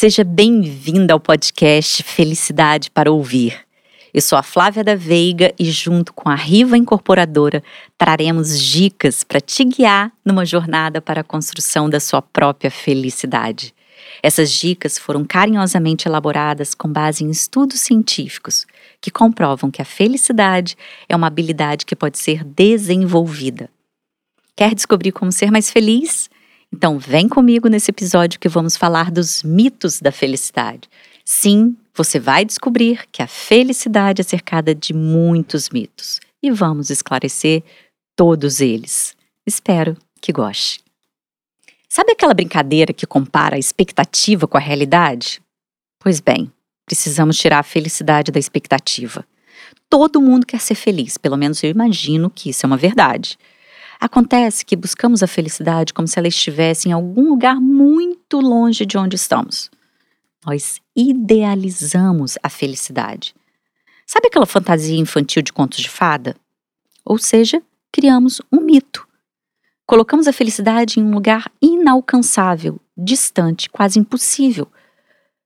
Seja bem-vinda ao podcast Felicidade para Ouvir. Eu sou a Flávia da Veiga e, junto com a Riva Incorporadora, traremos dicas para te guiar numa jornada para a construção da sua própria felicidade. Essas dicas foram carinhosamente elaboradas com base em estudos científicos que comprovam que a felicidade é uma habilidade que pode ser desenvolvida. Quer descobrir como ser mais feliz? Então, vem comigo nesse episódio que vamos falar dos mitos da felicidade. Sim, você vai descobrir que a felicidade é cercada de muitos mitos e vamos esclarecer todos eles. Espero que goste. Sabe aquela brincadeira que compara a expectativa com a realidade? Pois bem, precisamos tirar a felicidade da expectativa. Todo mundo quer ser feliz, pelo menos eu imagino que isso é uma verdade. Acontece que buscamos a felicidade como se ela estivesse em algum lugar muito longe de onde estamos. Nós idealizamos a felicidade. Sabe aquela fantasia infantil de contos de fada? Ou seja, criamos um mito. Colocamos a felicidade em um lugar inalcançável, distante, quase impossível,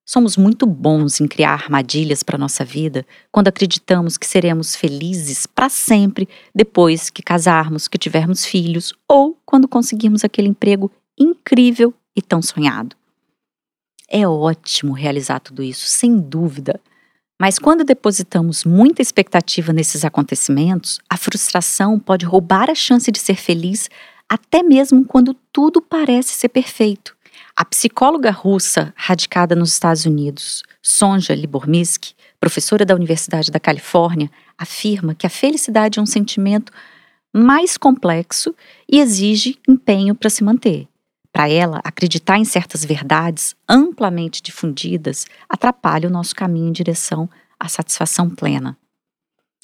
Somos muito bons em criar armadilhas para nossa vida quando acreditamos que seremos felizes para sempre depois que casarmos, que tivermos filhos ou quando conseguirmos aquele emprego incrível e tão sonhado. É ótimo realizar tudo isso, sem dúvida. Mas quando depositamos muita expectativa nesses acontecimentos, a frustração pode roubar a chance de ser feliz até mesmo quando tudo parece ser perfeito. A psicóloga russa radicada nos Estados Unidos, Sonja Libormisky, professora da Universidade da Califórnia, afirma que a felicidade é um sentimento mais complexo e exige empenho para se manter. Para ela, acreditar em certas verdades amplamente difundidas atrapalha o nosso caminho em direção à satisfação plena.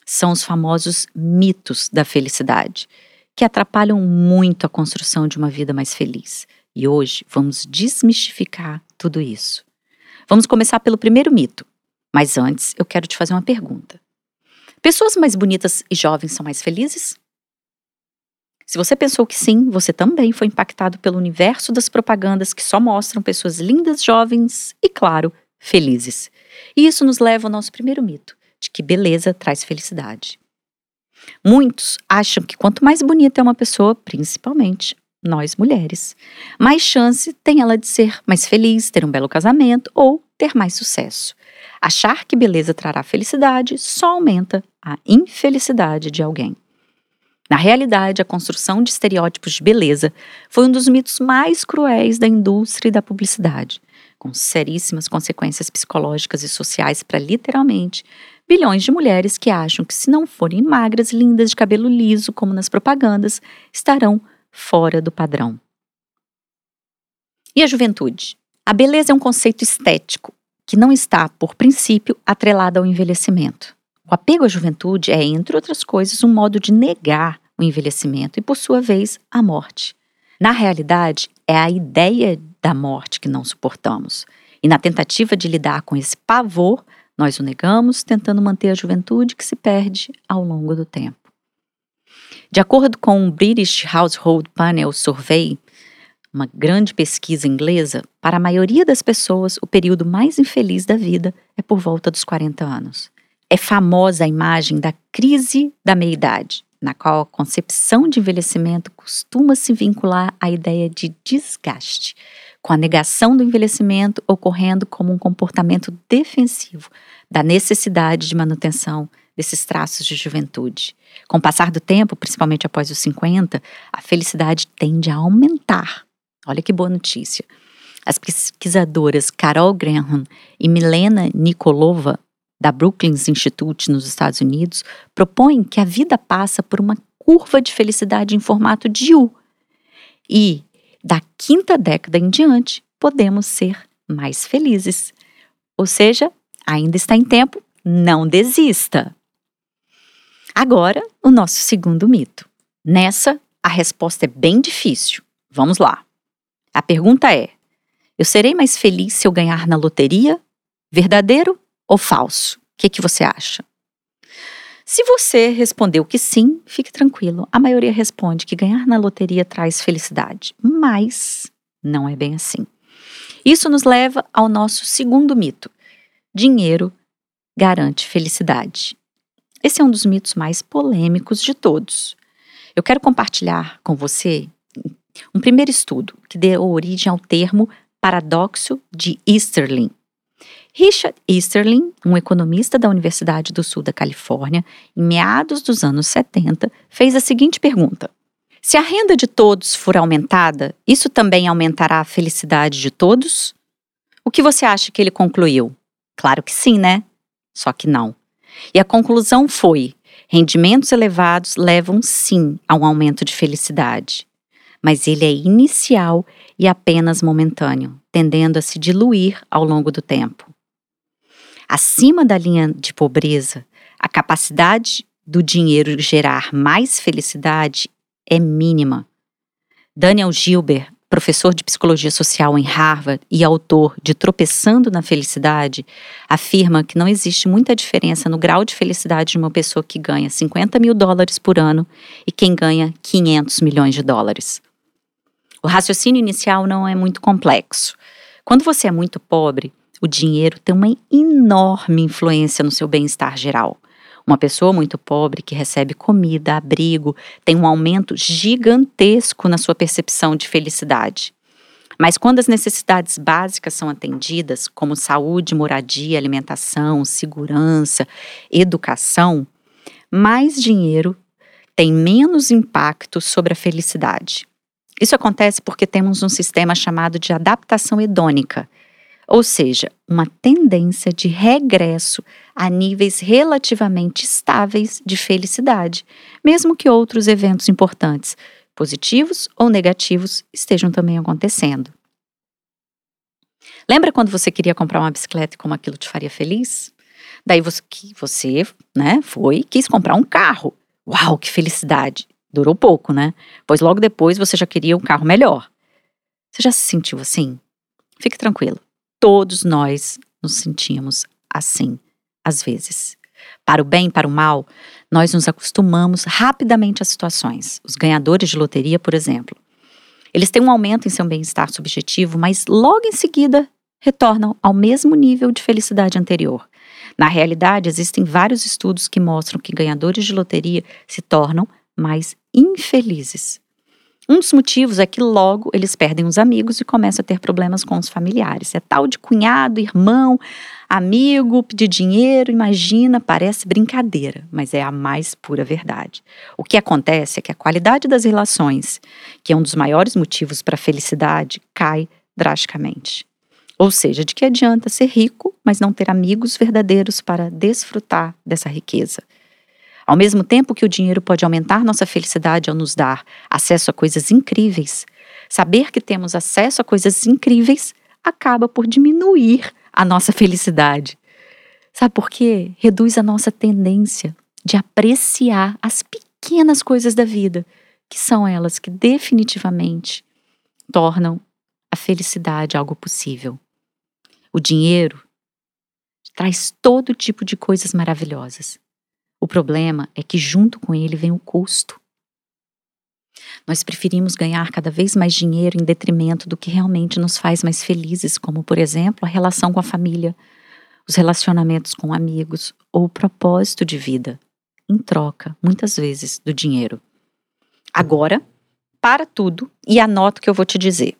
São os famosos mitos da felicidade, que atrapalham muito a construção de uma vida mais feliz. E hoje vamos desmistificar tudo isso. Vamos começar pelo primeiro mito. Mas antes, eu quero te fazer uma pergunta. Pessoas mais bonitas e jovens são mais felizes? Se você pensou que sim, você também foi impactado pelo universo das propagandas que só mostram pessoas lindas, jovens e, claro, felizes. E isso nos leva ao nosso primeiro mito, de que beleza traz felicidade. Muitos acham que quanto mais bonita é uma pessoa, principalmente nós mulheres, mais chance tem ela de ser mais feliz, ter um belo casamento ou ter mais sucesso. Achar que beleza trará felicidade só aumenta a infelicidade de alguém. Na realidade, a construção de estereótipos de beleza foi um dos mitos mais cruéis da indústria e da publicidade, com seríssimas consequências psicológicas e sociais para literalmente bilhões de mulheres que acham que, se não forem magras, lindas de cabelo liso, como nas propagandas, estarão fora do padrão. E a juventude? A beleza é um conceito estético que não está, por princípio, atrelado ao envelhecimento. O apego à juventude é, entre outras coisas, um modo de negar o envelhecimento e, por sua vez, a morte. Na realidade, é a ideia da morte que não suportamos. E na tentativa de lidar com esse pavor, nós o negamos, tentando manter a juventude que se perde ao longo do tempo. De acordo com o British Household Panel Survey, uma grande pesquisa inglesa, para a maioria das pessoas, o período mais infeliz da vida é por volta dos 40 anos. É famosa a imagem da crise da meia-idade, na qual a concepção de envelhecimento costuma se vincular à ideia de desgaste, com a negação do envelhecimento ocorrendo como um comportamento defensivo da necessidade de manutenção desses traços de juventude. Com o passar do tempo, principalmente após os 50, a felicidade tende a aumentar. Olha que boa notícia. As pesquisadoras Carol Graham e Milena Nikolova, da Brookings Institute nos Estados Unidos, propõem que a vida passa por uma curva de felicidade em formato de U. E, da quinta década em diante, podemos ser mais felizes. Ou seja, ainda está em tempo, não desista. Agora, o nosso segundo mito. Nessa, a resposta é bem difícil. Vamos lá. A pergunta é: eu serei mais feliz se eu ganhar na loteria? Verdadeiro ou falso? O que, que você acha? Se você respondeu que sim, fique tranquilo. A maioria responde que ganhar na loteria traz felicidade, mas não é bem assim. Isso nos leva ao nosso segundo mito: dinheiro garante felicidade. Esse é um dos mitos mais polêmicos de todos. Eu quero compartilhar com você um primeiro estudo que deu origem ao termo paradoxo de Easterlin. Richard Easterlin, um economista da Universidade do Sul da Califórnia, em meados dos anos 70, fez a seguinte pergunta: Se a renda de todos for aumentada, isso também aumentará a felicidade de todos? O que você acha que ele concluiu? Claro que sim, né? Só que não. E a conclusão foi: rendimentos elevados levam sim a um aumento de felicidade, mas ele é inicial e apenas momentâneo, tendendo a se diluir ao longo do tempo. Acima da linha de pobreza, a capacidade do dinheiro gerar mais felicidade é mínima. Daniel Gilbert professor de psicologia social em Harvard e autor de Tropeçando na Felicidade, afirma que não existe muita diferença no grau de felicidade de uma pessoa que ganha 50 mil dólares por ano e quem ganha 500 milhões de dólares. O raciocínio inicial não é muito complexo. Quando você é muito pobre, o dinheiro tem uma enorme influência no seu bem-estar geral. Uma pessoa muito pobre que recebe comida, abrigo, tem um aumento gigantesco na sua percepção de felicidade. Mas quando as necessidades básicas são atendidas, como saúde, moradia, alimentação, segurança, educação, mais dinheiro tem menos impacto sobre a felicidade. Isso acontece porque temos um sistema chamado de adaptação hedônica, ou seja, uma tendência de regresso a níveis relativamente estáveis de felicidade, mesmo que outros eventos importantes, positivos ou negativos, estejam também acontecendo. Lembra quando você queria comprar uma bicicleta e como aquilo te faria feliz? Daí você, você né, foi quis comprar um carro. Uau, que felicidade! Durou pouco, né? Pois logo depois você já queria um carro melhor. Você já se sentiu assim? Fique tranquilo. Todos nós nos sentimos assim, às vezes. Para o bem para o mal, nós nos acostumamos rapidamente às situações. Os ganhadores de loteria, por exemplo. Eles têm um aumento em seu bem-estar subjetivo, mas logo em seguida retornam ao mesmo nível de felicidade anterior. Na realidade, existem vários estudos que mostram que ganhadores de loteria se tornam mais infelizes. Um dos motivos é que logo eles perdem os amigos e começam a ter problemas com os familiares. É tal de cunhado, irmão, amigo, pedir dinheiro, imagina, parece brincadeira, mas é a mais pura verdade. O que acontece é que a qualidade das relações, que é um dos maiores motivos para a felicidade, cai drasticamente. Ou seja, de que adianta ser rico, mas não ter amigos verdadeiros para desfrutar dessa riqueza? Ao mesmo tempo que o dinheiro pode aumentar nossa felicidade ao nos dar acesso a coisas incríveis, saber que temos acesso a coisas incríveis acaba por diminuir a nossa felicidade. Sabe por quê? Reduz a nossa tendência de apreciar as pequenas coisas da vida, que são elas que definitivamente tornam a felicidade algo possível. O dinheiro traz todo tipo de coisas maravilhosas. O problema é que, junto com ele, vem o custo. Nós preferimos ganhar cada vez mais dinheiro em detrimento do que realmente nos faz mais felizes, como, por exemplo, a relação com a família, os relacionamentos com amigos ou o propósito de vida, em troca, muitas vezes, do dinheiro. Agora, para tudo e anota o que eu vou te dizer.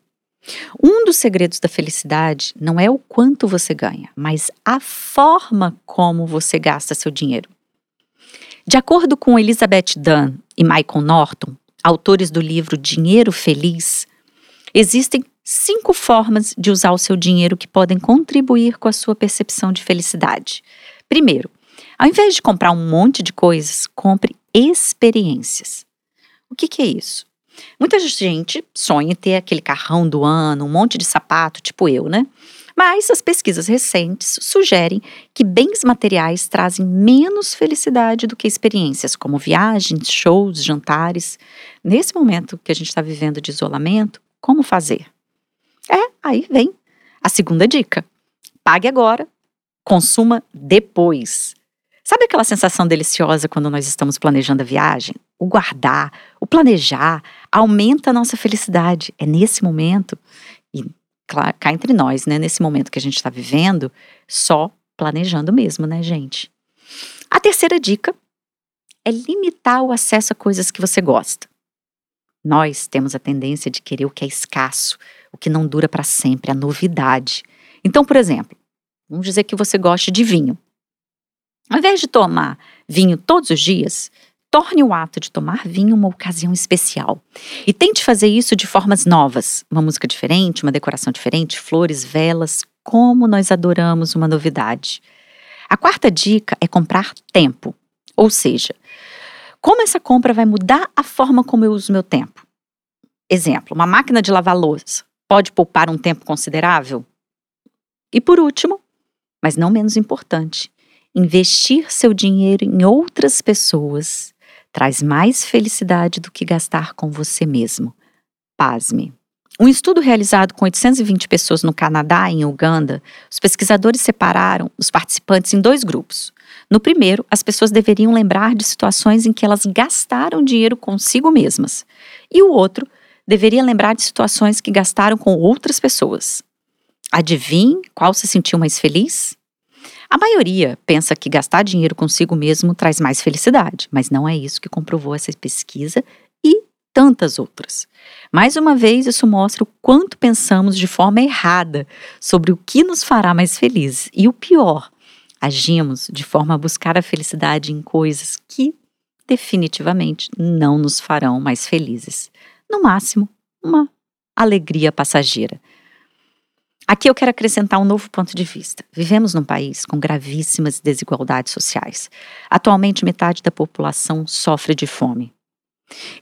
Um dos segredos da felicidade não é o quanto você ganha, mas a forma como você gasta seu dinheiro. De acordo com Elizabeth Dunn e Michael Norton, autores do livro Dinheiro Feliz, existem cinco formas de usar o seu dinheiro que podem contribuir com a sua percepção de felicidade. Primeiro, ao invés de comprar um monte de coisas, compre experiências. O que, que é isso? Muita gente sonha em ter aquele carrão do ano, um monte de sapato, tipo eu, né? Mas as pesquisas recentes sugerem que bens materiais trazem menos felicidade do que experiências como viagens, shows, jantares. Nesse momento que a gente está vivendo de isolamento, como fazer? É, aí vem a segunda dica. Pague agora, consuma depois. Sabe aquela sensação deliciosa quando nós estamos planejando a viagem? O guardar, o planejar, aumenta a nossa felicidade. É nesse momento e cá entre nós, né, nesse momento que a gente está vivendo, só planejando mesmo, né, gente? A terceira dica é limitar o acesso a coisas que você gosta. Nós temos a tendência de querer o que é escasso, o que não dura para sempre, a novidade. Então, por exemplo, vamos dizer que você goste de vinho. Ao invés de tomar vinho todos os dias, torne o ato de tomar vinho uma ocasião especial. E tente fazer isso de formas novas. Uma música diferente, uma decoração diferente, flores, velas. Como nós adoramos uma novidade. A quarta dica é comprar tempo. Ou seja, como essa compra vai mudar a forma como eu uso meu tempo? Exemplo, uma máquina de lavar louça pode poupar um tempo considerável? E por último, mas não menos importante, investir seu dinheiro em outras pessoas traz mais felicidade do que gastar com você mesmo. Pasme. Um estudo realizado com 820 pessoas no Canadá e em Uganda, os pesquisadores separaram os participantes em dois grupos. No primeiro, as pessoas deveriam lembrar de situações em que elas gastaram dinheiro consigo mesmas. E o outro deveria lembrar de situações que gastaram com outras pessoas. Adivinhe qual se sentiu mais feliz? A maioria pensa que gastar dinheiro consigo mesmo traz mais felicidade, mas não é isso que comprovou essa pesquisa e tantas outras. Mais uma vez, isso mostra o quanto pensamos de forma errada sobre o que nos fará mais felizes. E o pior, agimos de forma a buscar a felicidade em coisas que definitivamente não nos farão mais felizes. No máximo, uma alegria passageira. Aqui eu quero acrescentar um novo ponto de vista. Vivemos num país com gravíssimas desigualdades sociais. Atualmente, metade da população sofre de fome.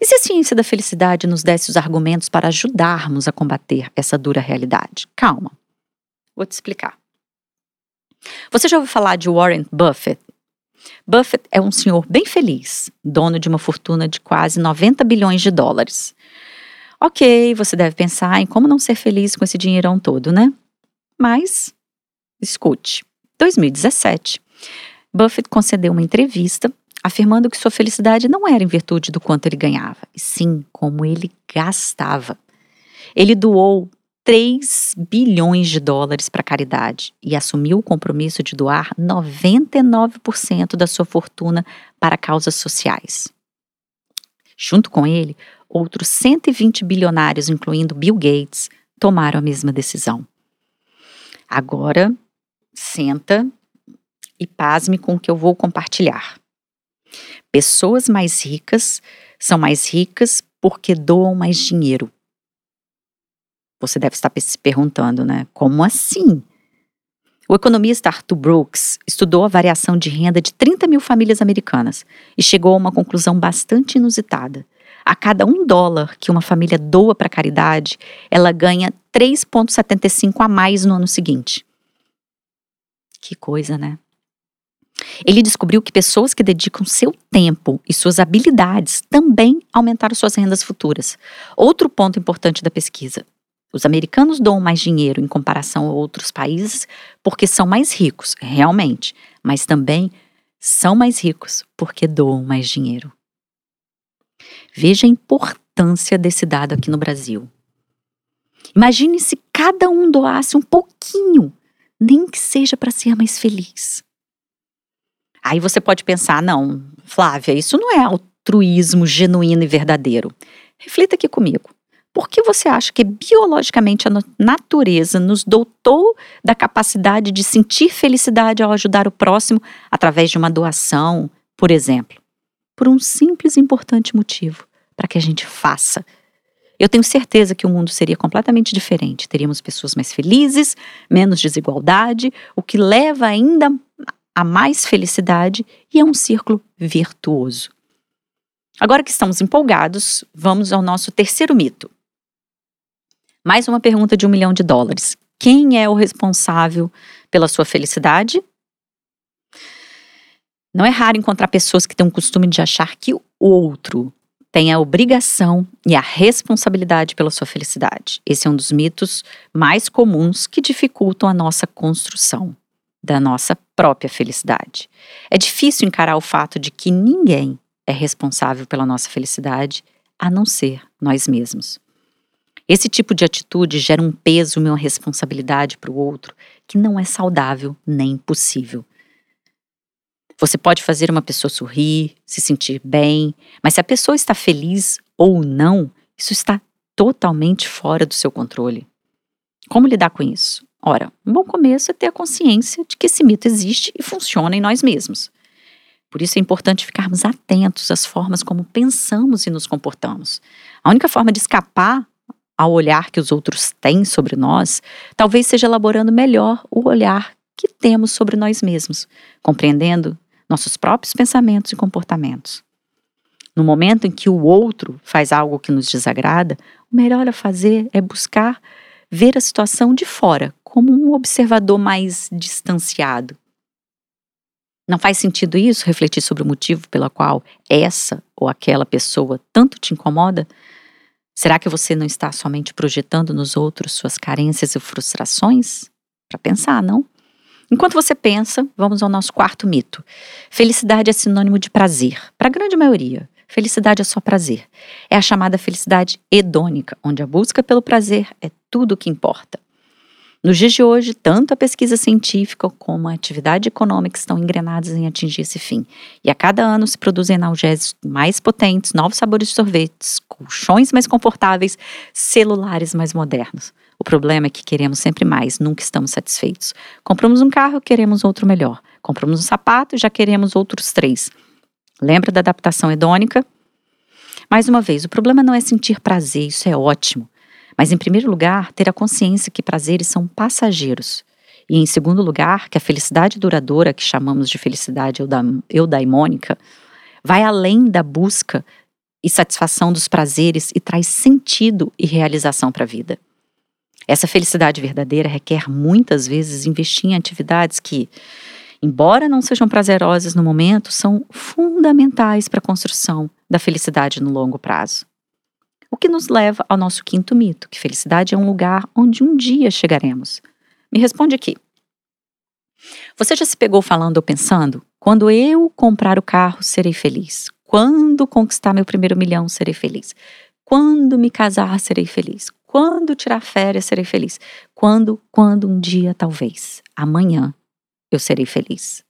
E se a ciência da felicidade nos desse os argumentos para ajudarmos a combater essa dura realidade? Calma, vou te explicar. Você já ouviu falar de Warren Buffett? Buffett é um senhor bem feliz, dono de uma fortuna de quase 90 bilhões de dólares. Ok, você deve pensar em como não ser feliz com esse dinheirão todo, né? Mas, escute. 2017, Buffett concedeu uma entrevista afirmando que sua felicidade não era em virtude do quanto ele ganhava, e sim como ele gastava. Ele doou 3 bilhões de dólares para caridade e assumiu o compromisso de doar 99% da sua fortuna para causas sociais. Junto com ele, outros 120 bilionários, incluindo Bill Gates, tomaram a mesma decisão. Agora, senta e pasme com o que eu vou compartilhar. Pessoas mais ricas são mais ricas porque doam mais dinheiro. Você deve estar se perguntando, né? Como assim? O economista Arthur Brooks estudou a variação de renda de 30 mil famílias americanas e chegou a uma conclusão bastante inusitada. A cada um dólar que uma família doa para caridade, ela ganha 3,75 a mais no ano seguinte. Que coisa, né? Ele descobriu que pessoas que dedicam seu tempo e suas habilidades também aumentaram suas rendas futuras. Outro ponto importante da pesquisa: os americanos doam mais dinheiro em comparação a outros países porque são mais ricos, realmente, mas também são mais ricos porque doam mais dinheiro. Veja a importância desse dado aqui no Brasil. Imagine se cada um doasse um pouquinho, nem que seja para ser mais feliz. Aí você pode pensar: não, Flávia, isso não é altruísmo genuíno e verdadeiro. Reflita aqui comigo. Por que você acha que biologicamente a natureza nos dotou da capacidade de sentir felicidade ao ajudar o próximo através de uma doação, por exemplo? Por um simples e importante motivo: para que a gente faça. Eu tenho certeza que o mundo seria completamente diferente. Teríamos pessoas mais felizes, menos desigualdade, o que leva ainda a mais felicidade e é um círculo virtuoso. Agora que estamos empolgados, vamos ao nosso terceiro mito. Mais uma pergunta de um milhão de dólares. Quem é o responsável pela sua felicidade? Não é raro encontrar pessoas que têm o costume de achar que o outro tem a obrigação e a responsabilidade pela sua felicidade. Esse é um dos mitos mais comuns que dificultam a nossa construção da nossa própria felicidade. É difícil encarar o fato de que ninguém é responsável pela nossa felicidade a não ser nós mesmos. Esse tipo de atitude gera um peso e uma responsabilidade para o outro que não é saudável nem possível. Você pode fazer uma pessoa sorrir, se sentir bem, mas se a pessoa está feliz ou não, isso está totalmente fora do seu controle. Como lidar com isso? Ora, um bom começo é ter a consciência de que esse mito existe e funciona em nós mesmos. Por isso é importante ficarmos atentos às formas como pensamos e nos comportamos. A única forma de escapar ao olhar que os outros têm sobre nós, talvez seja elaborando melhor o olhar que temos sobre nós mesmos, compreendendo nossos próprios pensamentos e comportamentos. No momento em que o outro faz algo que nos desagrada, o melhor a fazer é buscar ver a situação de fora, como um observador mais distanciado. Não faz sentido isso, refletir sobre o motivo pelo qual essa ou aquela pessoa tanto te incomoda? Será que você não está somente projetando nos outros suas carências e frustrações? Para pensar, não? Enquanto você pensa, vamos ao nosso quarto mito. Felicidade é sinônimo de prazer, para a grande maioria. Felicidade é só prazer. É a chamada felicidade hedônica, onde a busca pelo prazer é tudo o que importa. Nos dias de hoje, tanto a pesquisa científica como a atividade econômica estão engrenadas em atingir esse fim. E a cada ano se produzem analgésicos mais potentes, novos sabores de sorvetes, colchões mais confortáveis, celulares mais modernos. O problema é que queremos sempre mais, nunca estamos satisfeitos. Compramos um carro, queremos outro melhor. Compramos um sapato, já queremos outros três. Lembra da adaptação hedônica? Mais uma vez, o problema não é sentir prazer, isso é ótimo. Mas, em primeiro lugar, ter a consciência que prazeres são passageiros. E, em segundo lugar, que a felicidade duradoura, que chamamos de felicidade eudaimônica, vai além da busca e satisfação dos prazeres e traz sentido e realização para a vida. Essa felicidade verdadeira requer muitas vezes investir em atividades que, embora não sejam prazerosas no momento, são fundamentais para a construção da felicidade no longo prazo. O que nos leva ao nosso quinto mito, que felicidade é um lugar onde um dia chegaremos. Me responde aqui. Você já se pegou falando ou pensando? Quando eu comprar o carro, serei feliz. Quando conquistar meu primeiro milhão, serei feliz. Quando me casar, serei feliz. Quando tirar férias, serei feliz. Quando, quando um dia, talvez, amanhã, eu serei feliz.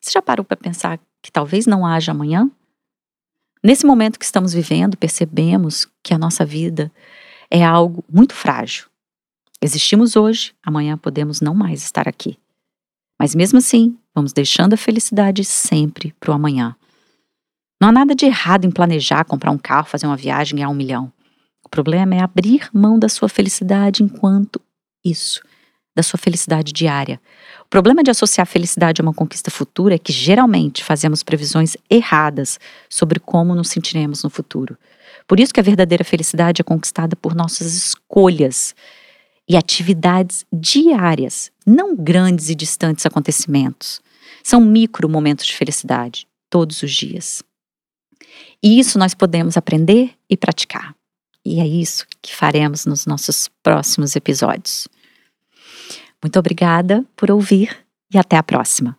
Você já parou para pensar que talvez não haja amanhã? Nesse momento que estamos vivendo, percebemos que a nossa vida é algo muito frágil. Existimos hoje, amanhã podemos não mais estar aqui. Mas mesmo assim, vamos deixando a felicidade sempre para o amanhã. Não há nada de errado em planejar comprar um carro, fazer uma viagem e ganhar um milhão. O problema é abrir mão da sua felicidade enquanto isso da sua felicidade diária. O problema de associar felicidade a uma conquista futura é que geralmente fazemos previsões erradas sobre como nos sentiremos no futuro. Por isso que a verdadeira felicidade é conquistada por nossas escolhas e atividades diárias, não grandes e distantes acontecimentos. São micro momentos de felicidade, todos os dias. E isso nós podemos aprender e praticar. E é isso que faremos nos nossos próximos episódios. Muito obrigada por ouvir e até a próxima.